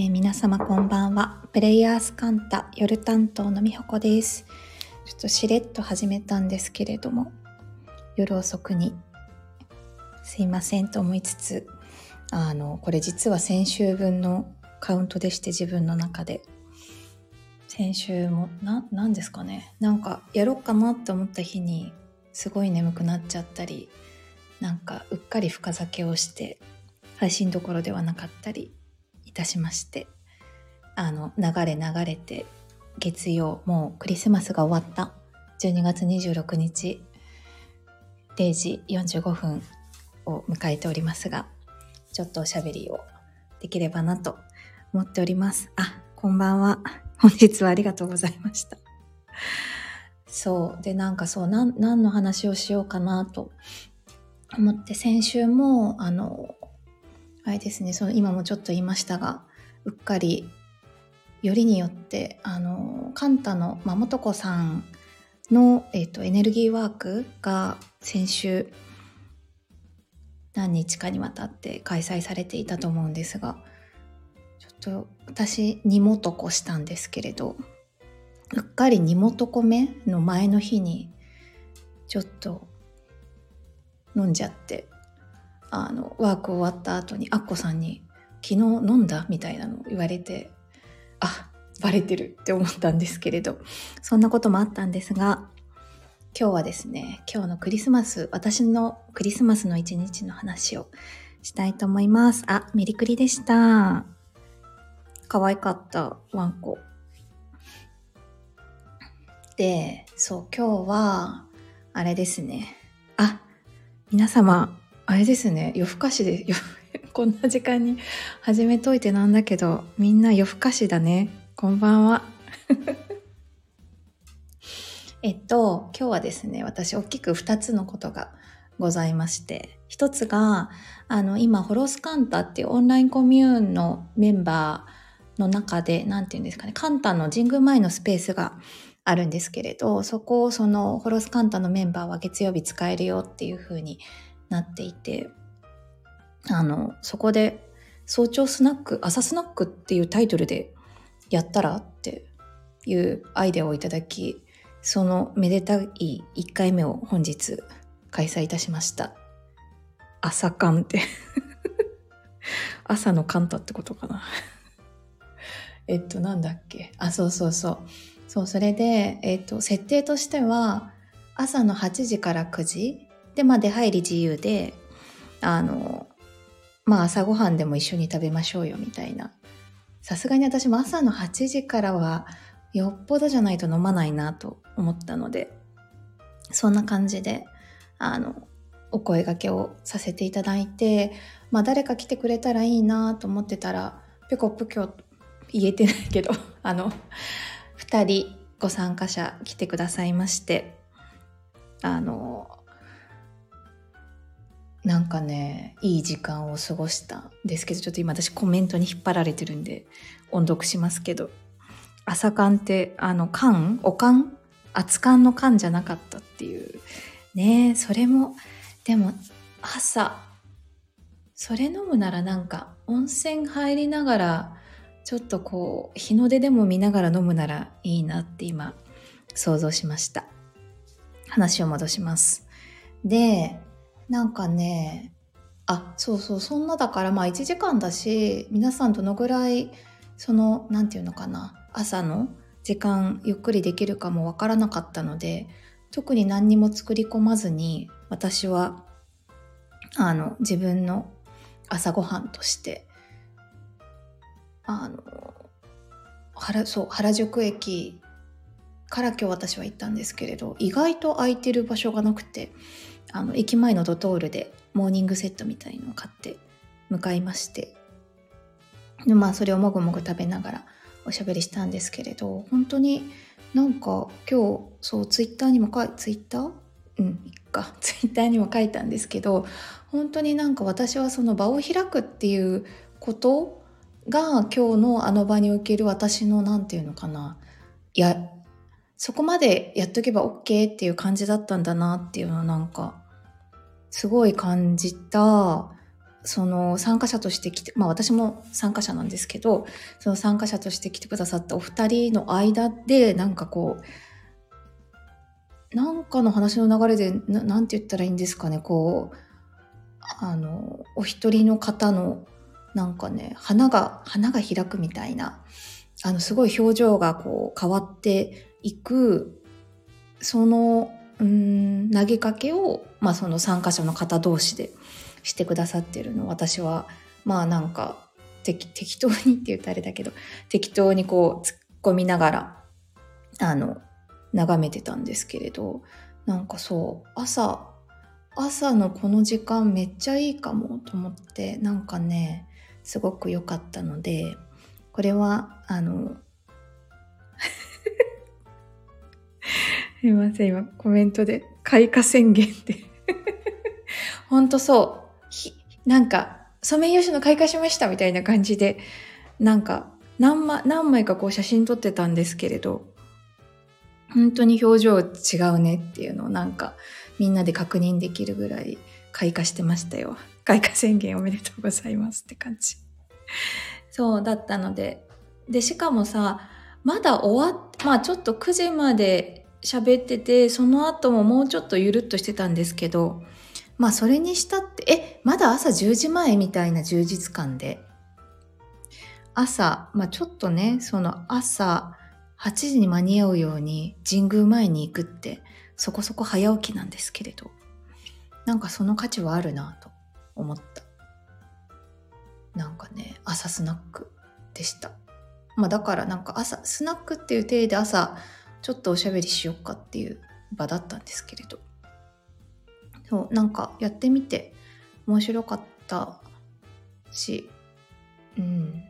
えー、皆様こんばんは。プレイヤースカンタ夜担当のみほこです。ちょっとしれっと始めたんですけれども、夜遅くにすいませんと思いつつ、あの、これ実は先週分のカウントでして自分の中で。先週も、な、なんですかね。なんかやろうかなって思った日にすごい眠くなっちゃったり、なんかうっかり深酒をして配信どころではなかったりたしましてあの流れ流れて月曜もうクリスマスが終わった。12月26日0時45分を迎えておりますがちょっとおしゃべりをできればなと思っております。あこんばんは。本日はありがとうございました。そう。でなんかそう何の話をしようかなと思って先週もあのあれですね。その今もちょっと言いましたがうっかりよりによってあのカンタの、まあ、元子さんの、えーと、エネルギーワークが先週何日かにわたって開催されていたと思うんですがちょっと私二元子したんですけれどうっかり二元子目の前の日にちょっと飲んじゃってあのワーク終わった後にアッコさんに「昨日飲んだ?」みたいなのを言われてあバレてるって思ったんですけれどそんなこともあったんですが今日はですね今日のクリスマス私のクリスマスの一日の話をしたいと思います。あメリクリでした。可愛かったワンコ。でそう今日はあれですね。あ皆様あれですね、夜更かしで、こんな時間に始めといてなんだけど、みんな夜更かしだね。こんばんは。えっと、今日はですね、私大きく2つのことがございまして、一つが、あの、今、ホロスカンタっていうオンラインコミューンのメンバーの中で、なんて言うんですかね、カンタの神宮前のスペースがあるんですけれど、そこをそのホロスカンタのメンバーは月曜日使えるよっていう風になっていてあのそこで早朝スナック朝スナックっていうタイトルでやったらっていうアイデアをいただきそのめでたい1回目を本日開催いたしました。朝缶って。朝のカンタってことかな。えっとなんだっけ。あそうそうそう。そうそれで、えっと、設定としては朝の8時から9時で、まあ出入り自由で、あの、まあ朝ごはんでも一緒に食べましょうよみたいな。さすがに私も朝の8時からはよっぽどじゃないと飲まないなと思ったので、そんな感じで、あの、お声がけをさせていただいて、まあ誰か来てくれたらいいなと思ってたら、ぴょこぴょこ言えてないけど、あの、2人ご参加者来てくださいまして、あの、なんかねいい時間を過ごしたんですけどちょっと今私コメントに引っ張られてるんで音読しますけど。朝缶ってあの缶お缶熱燗の缶じゃなかったっていう。ねそれもでも朝それ飲むならなんか温泉入りながらちょっとこう日の出でも見ながら飲むならいいなって今想像しました。話を戻します。でなんかねあそうそうそんなだからまあ1時間だし皆さんどのぐらいその何て言うのかな朝の時間ゆっくりできるかもわからなかったので特に何にも作り込まずに私はあの自分の朝ごはんとしてあの原そう原宿駅から今日私は行ったんですけれど意外と空いてる場所がなくてあの駅前のドトールでモーニングセットみたいのを買って向かいまして。でまあそれをもぐもぐ食べながらおしゃべりしたんですけれど本当になんか今日そうツイッターにも書いツイッター？うんいっか。ツイッターにも書いたんですけど本当になんか私はその場を開くっていうことが今日のあの場における私の何て言うのかなやそこまでやっとけば OK っていう感じだったんだなっていうのはなんかすごい感じた。その参加者として来て、まあ私も参加者なんですけど、その参加者として来てくださったお二人の間で、なんかこう、なんかの話の流れで、ななんて言ったらいいんですかね、こう、あの、お一人の方の、なんかね、花が、花が開くみたいな、あの、すごい表情がこう変わっていく、その、うん、投げかけを、まあその参加者の方同士でしてくださってるの私はまあなんか適当にって言ったらあれだけど適当にこう突っ込みながらあの眺めてたんですけれどなんかそう朝朝のこの時間めっちゃいいかもと思ってなんかねすごく良かったのでこれはあの すいません今コメントで開花宣言ってほんとそうなんか、ソメイヨシノ開花しましたみたいな感じで、なんか何枚、何枚かこう写真撮ってたんですけれど、本当に表情違うねっていうのをなんかみんなで確認できるぐらい開花してましたよ。開花宣言おめでとうございますって感じ。そうだったので。で、しかもさ、まだ終わっ、まあちょっと9時まで喋ってて、その後ももうちょっとゆるっとしてたんですけど、まあそれにしたって、え、まだ朝10時前みたいな充実感で、朝、まあちょっとね、その朝8時に間に合うように神宮前に行くってそこそこ早起きなんですけれど、なんかその価値はあるなと思った。なんかね、朝スナックでした。まあだからなんか朝、スナックっていう体で朝ちょっとおしゃべりしよっかっていう場だったんですけれど、そうなんかやってみて面白かったしうん。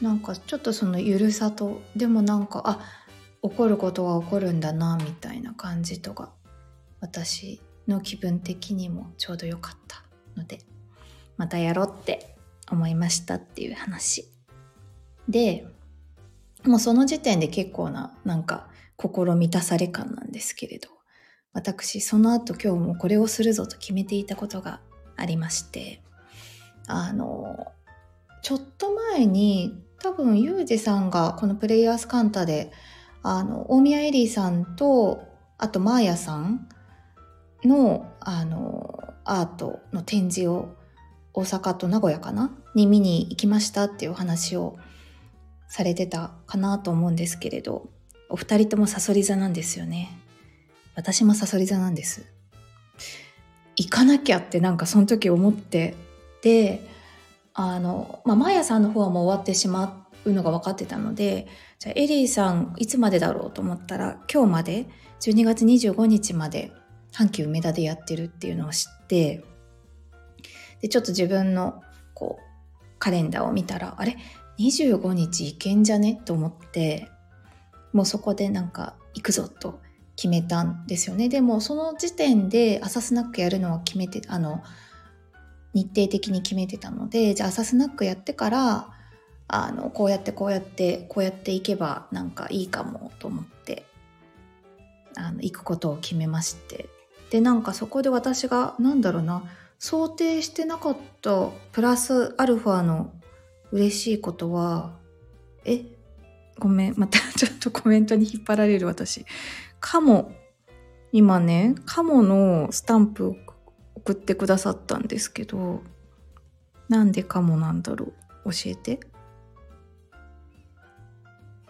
なんかちょっとそのゆるさとでもなんかあ起こることは起こるんだなみたいな感じとか私の気分的にもちょうど良かったので。またやろうって思いましたっていう話。でもうその時点で結構ななんか心満たされ感なんですけれど私その後今日もこれをするぞと決めていたことがありましてあのちょっと前に多分ユージさんがこのプレイヤースカンタであの大宮エリーさんとあとマーヤさんのあのアートの展示を大阪と名古屋かな？に見に行きましたっていうお話をされてたかなと思うんですけれどお二人ともさそり座なんですよね私もサソリ座なんです。行かなきゃってなんかその時思って、で、あの、まあ、マーヤさんの方はもう終わってしまうのが分かってたので、じゃあエリーさんいつまでだろうと思ったら、今日まで、12月25日まで、阪急梅田でやってるっていうのを知って、で、ちょっと自分の、こう、カレンダーを見たら、あれ ?25 日行けんじゃね？と思って、もうそこでなんか行くぞと決めたんですよね。でもその時点で朝スナックやるのは決めて、あの、日程的に決めてたので、じゃあ朝スナックやってから、あの、こうやってこうやって、こうやっていけばなんかいいかもと思って、あの、行くことを決めまして。で、なんかそこで私が、なんだろうな、想定してなかったプラスアルファの嬉しいことは、えごめん、また ちょっとコメントに引っ張られる私。カモ、今ね、カモのスタンプを送ってくださったんですけど、なんでカモなんだろう？教えて。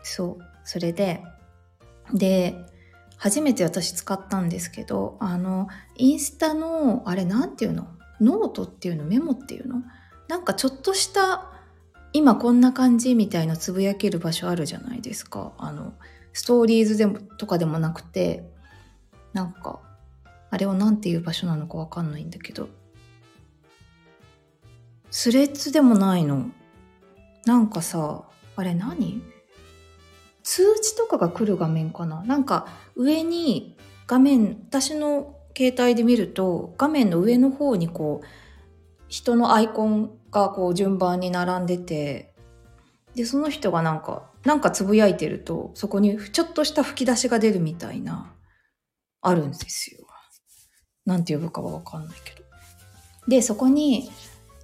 そう、それで、で、初めて私使ったんですけど、あの、インスタの、あれなんていうの？ノートっていうの？メモっていうの？なんかちょっとした今こんな感じみたいなつぶやける場所あるじゃないですか。あの、ストーリーズでもとかでもなくてなんかあれを何ていう場所なのかわかんないんだけど。スレッズでもないの。なんかさあれ何？通知とかが来る画面かな？なんか上に画面私の携帯で見ると画面の上の方にこう人のアイコンがこう順番に並んでてでその人がなんかなんかつぶやいてると、そこにちょっとした吹き出しが出るみたいな、あるんですよ。なんて呼ぶかはわかんないけど。で、そこに、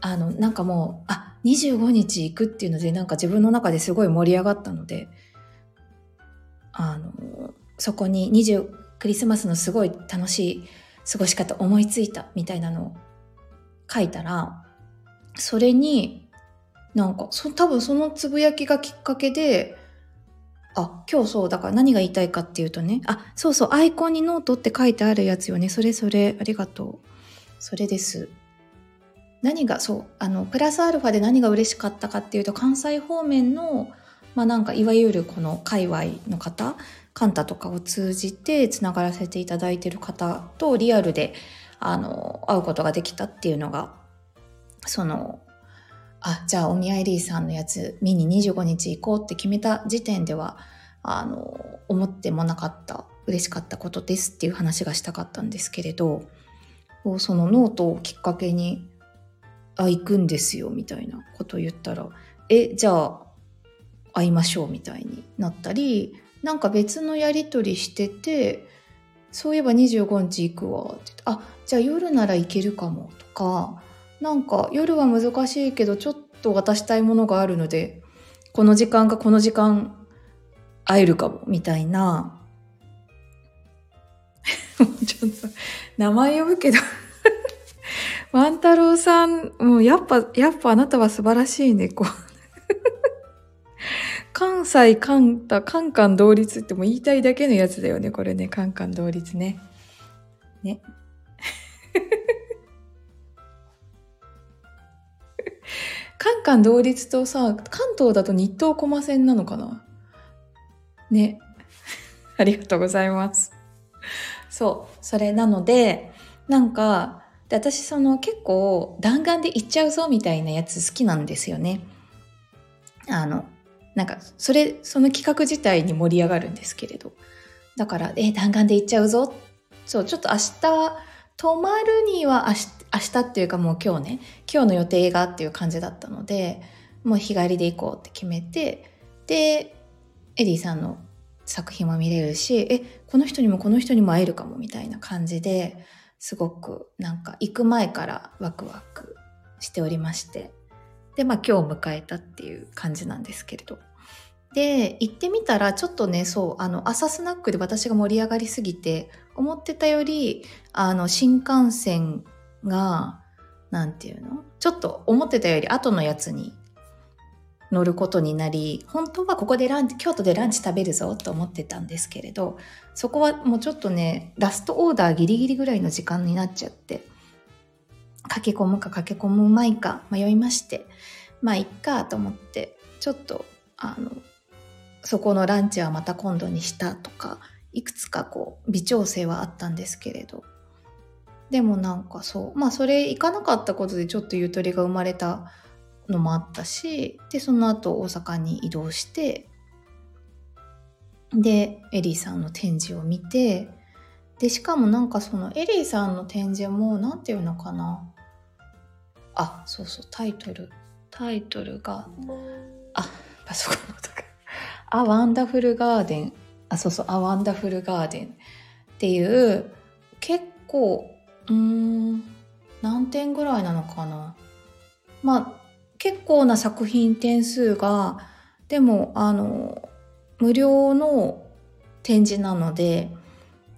あの、なんかもう、あ、25日行くっていうので、なんか自分の中ですごい盛り上がったので、あの、そこに20、クリスマスのすごい楽しい過ごし方思いついたみたいなのを書いたら、それに、なんか、そ、多分そのつぶやきがきっかけで、あ、今日そう、だから何が言いたいかっていうとね、あ、そうそう、アイコンにノートって書いてあるやつよね。それそれ、ありがとう。それです。何が、そう、あの、プラスアルファで何が嬉しかったかっていうと、関西方面の、まあなんか、いわゆるこの界隈の方、カンタとかを通じてつながらせていただいてる方とリアルで、あの、会うことができたっていうのが、その、あ、じゃあお見合いリーさんのやつ見に25日行こうって決めた時点では、あの、思ってもなかった、嬉しかったことですっていう話がしたかったんですけれど、そのノートをきっかけに、あ、行くんですよみたいなことを言ったら、え、じゃあ会いましょうみたいになったり、なんか別のやり取りしてて、そういえば25日行くわってって、あ、じゃあ夜なら行けるかもとか、なんか夜は難しいけどちょっと渡したいものがあるのでこの時間かこの時間会えるかもみたいな。ちょっと名前呼ぶけど。万太郎さんもうやっぱやっぱあなたは素晴らしいねこう。関西、関東、カンカン同率っても言いたいだけのやつだよね、これね。カンカン同率ね。ね。カンカン同率とさ、関東だと日東駒線なのかな？ね。ありがとうございます。そう。それなので、なんか、で私その結構弾丸で行っちゃうぞみたいなやつ好きなんですよね。あの、なんか、それ、その企画自体に盛り上がるんですけれど。だから、え、弾丸で行っちゃうぞ。そう、ちょっと明日、泊まるには明日、明日っていうかもう今日ね、今日の予定がっていう感じだったので、もう日帰りで行こうって決めて、で、エディさんの作品も見れるし、え、この人にもこの人にも会えるかもみたいな感じで、すごくなんか行く前からワクワクしておりまして、で、まあ今日迎えたっていう感じなんですけれど。で、行ってみたらちょっとね、そう、あの、朝スナックで私が盛り上がりすぎて、思ってたより、あの、新幹線が、なんていうの？ちょっと思ってたより後のやつに乗ることになり、本当はここでランチ、京都でランチ食べるぞと思ってたんですけれど、そこはもうちょっとね、ラストオーダーギリギリぐらいの時間になっちゃって、駆け込むか駆け込むまいか迷いまして、まあ、いっかと思って、ちょっと、あの、そこのランチはまた今度にしたとか、いくつかこう、微調整はあったんですけれど、でもなんかそう、まあそれ行かなかったことでちょっとゆとりが生まれたのもあったし、で、その後大阪に移動して、で、エリーさんの展示を見て、で、しかもなんかそのエリーさんの展示も、なんていうのかな。あ、そうそう、タイトル。タイトルが、あ、パソコンの音が。あ、ワンダフルガーデン。あ、そうそう、あ、ワンダフルガーデン。っていう、結構うーん何点ぐらいなのかな。まあ結構な作品点数がでもあの無料の展示なので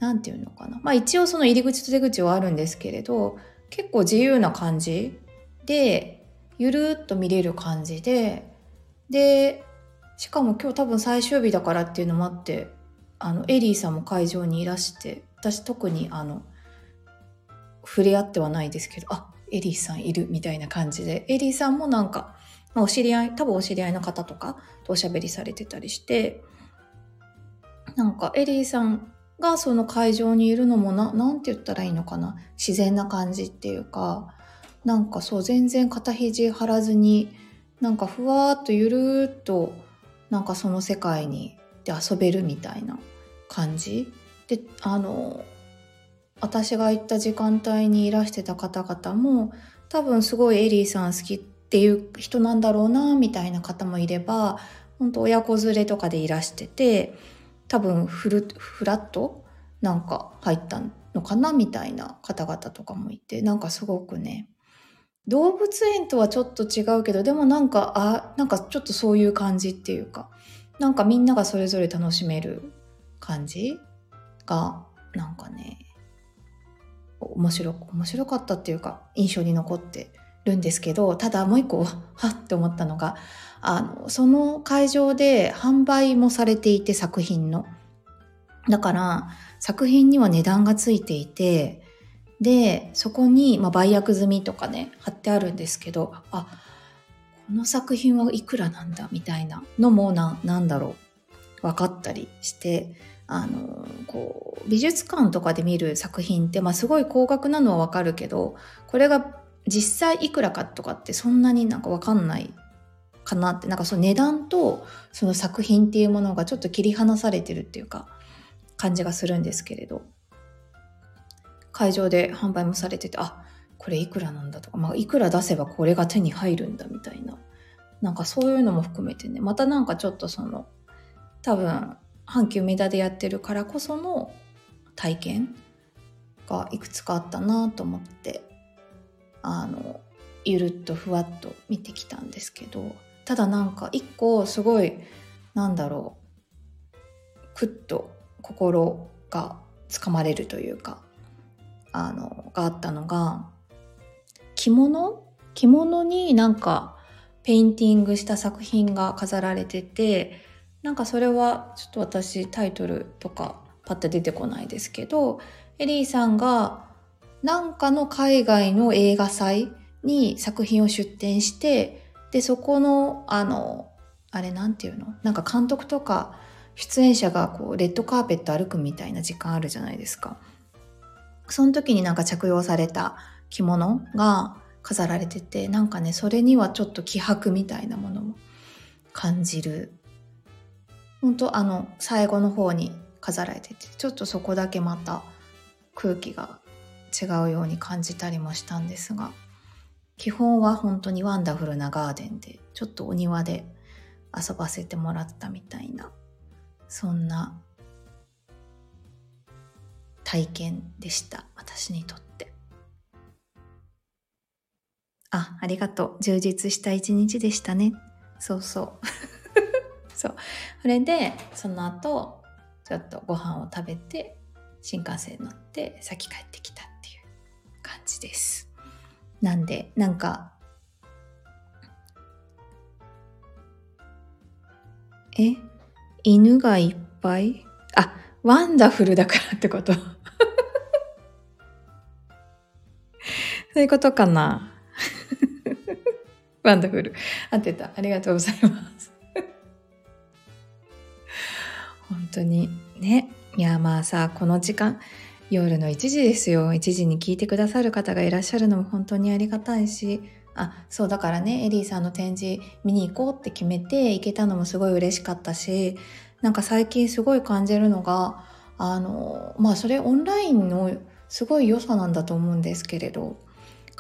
何て言うのかな。まあ一応その入り口と出口はあるんですけれど結構自由な感じでゆるっと見れる感じででしかも今日多分最終日だからっていうのもあってあのエリーさんも会場にいらして私特にあの触れ合ってはないですけど、あ、エリーさんいるみたいな感じで、エリーさんもなんか、まあ、お知り合い、多分お知り合いの方とかとおしゃべりされてたりして、なんかエリーさんがその会場にいるのもな、なんて言ったらいいのかな。自然な感じっていうか、なんかそう全然肩肘張らずに、なんかふわーっとゆるーっと、なんかその世界にで遊べるみたいな感じ？で、あの、私が行った時間帯にいらしてた方々も多分すごいエリーさん好きっていう人なんだろうなみたいな方もいれば本当親子連れとかでいらしてて多分フルフラットなんか入ったのかなみたいな方々とかもいてなんかすごくね動物園とはちょっと違うけどでもなんかあなんかちょっとそういう感じっていうかなんかみんながそれぞれ楽しめる感じがなんかね面白面白かったっていうか印象に残ってるんですけどただもう一個 はって思ったのがあのその会場で販売もされていて作品の。だから作品には値段がついていてでそこに、まあ、売約済みとかね貼ってあるんですけどあこの作品はいくらなんだみたいなのもななんだろう分かったりしてあのこう美術館とかで見る作品って、まあ、すごい高額なのは分かるけどこれが実際いくらかとかってそんなになんか分かんないかなってなんかその値段とその作品っていうものがちょっと切り離されてるっていうか感じがするんですけれど。会場で販売もされててあこれいくらなんだとか、まあ、いくら出せばこれが手に入るんだみたいな。なんかそういうのも含めてね。またなんかちょっとその多分阪急梅田でやってるからこその体験がいくつかあったなと思ってあのゆるっとふわっと見てきたんですけどただなんか一個すごいなんだろうクッと心がつかまれるというかあのがあったのが着物？着物になんかペインティングした作品が飾られててなんかそれはちょっと私タイトルとかパッと出てこないですけどエリーさんがなんかの海外の映画祭に作品を出展してでそこのあのあれなんていうの？なんか監督とか出演者がこうレッドカーペット歩くみたいな時間あるじゃないですか。その時になんか着用された着物が飾られててなんかねそれにはちょっと気迫みたいなものも感じる。本当あの最後の方に飾られててちょっとそこだけまた空気が違うように感じたりもしたんですが基本は本当にワンダフルなガーデンでちょっとお庭で遊ばせてもらったみたいなそんな体験でした。私にとって。あありがとう。充実した一日でしたね。そうそう。そう。それでその後ちょっとご飯を食べて新幹線乗って先帰ってきたっていう感じです。なんでなんかえ？犬がいっぱい？あワンダフルだからってこと。そういうことかな？ワンダフル。合ってた。ありがとうございます。本当にね。いや、まあさ、この時間、夜の1時ですよ。1時に聞いてくださる方がいらっしゃるのも本当にありがたいし、あ、そうだからね、エリーさんの展示見に行こうって決めて行けたのもすごい嬉しかったし、なんか最近すごい感じるのが、あの、まあそれオンラインのすごい良さなんだと思うんですけれど、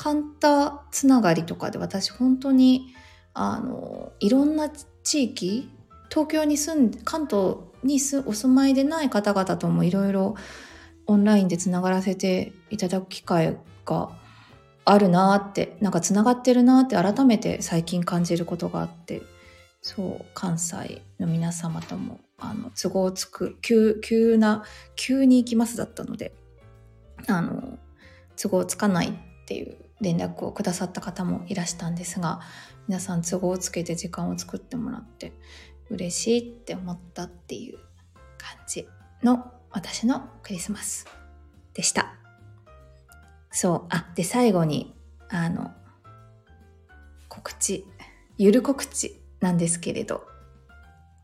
カンタつながりとかで私本当にあのいろんな地域東京に住んで関東にお住まいでない方々ともいろいろオンラインでつながらせていただく機会があるなってなんかつながってるなって改めて最近感じることがあってそう関西の皆様ともあの都合つく急急な急に行きますだったのであの都合つかないっていう連絡をくださった方もいらしたんですが皆さん都合をつけて時間を作ってもらって嬉しいって思ったっていう感じの私のクリスマスでした。そうあで最後にあの告知ゆる告知なんですけれど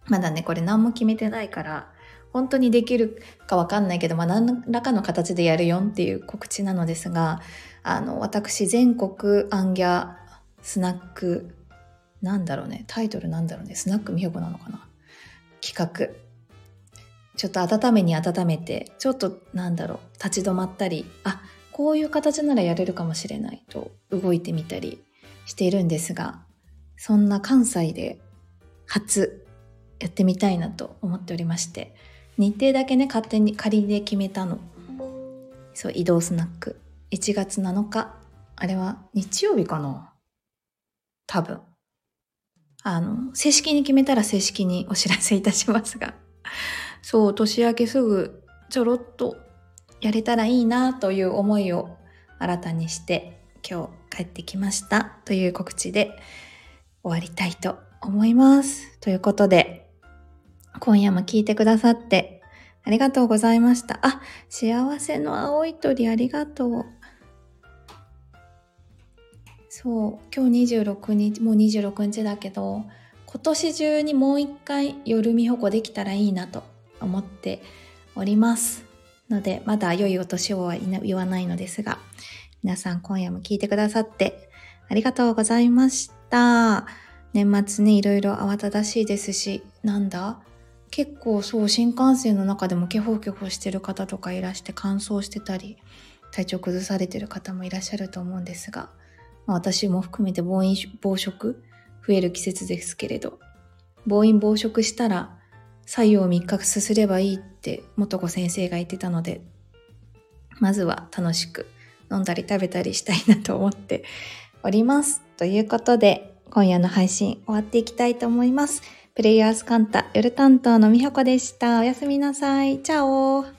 まだねこれ何も決めてないから本当にできるかわかんないけど、まあ、何らかの形でやるよっていう告知なのですがあの、私、全国アンギャスナック、なんだろうね、タイトルなんだろうね、スナック美穂子なのかな？企画。ちょっと温めに温めて、ちょっとなんだろう、立ち止まったり、あ、こういう形ならやれるかもしれないと動いてみたりしているんですが、そんな関西で初やってみたいなと思っておりまして、日程だけね、勝手に仮で決めたの。そう、移動スナック。1月7日あれは日曜日かな？多分。あの、正式に決めたら正式にお知らせいたしますが。そう、年明けすぐちょろっとやれたらいいなという思いを新たにして今日帰ってきましたという告知で終わりたいと思います。ということで、今夜も聞いてくださってありがとうございました。あ、幸せの青い鳥ありがとう。そう、今日26日、もう26日だけど、今年中にもう一回夜見保護できたらいいなと思っております。ので、まだ良いお年をは言わないのですが、皆さん今夜も聞いてくださってありがとうございました。年末ね、いろいろ慌ただしいですし、なんだ？結構そう新幹線の中でもケホケホしてる方とかいらして乾燥してたり体調崩されてる方もいらっしゃると思うんですが、まあ、私も含めて暴飲暴食増える季節ですけれど暴飲暴食したら作用を3日すすればいいって元子先生が言ってたのでまずは楽しく飲んだり食べたりしたいなと思っております。ということで今夜の配信終わっていきたいと思います。プレイヤースカンタ夜担当のみほこでした。おやすみなさい。チャオ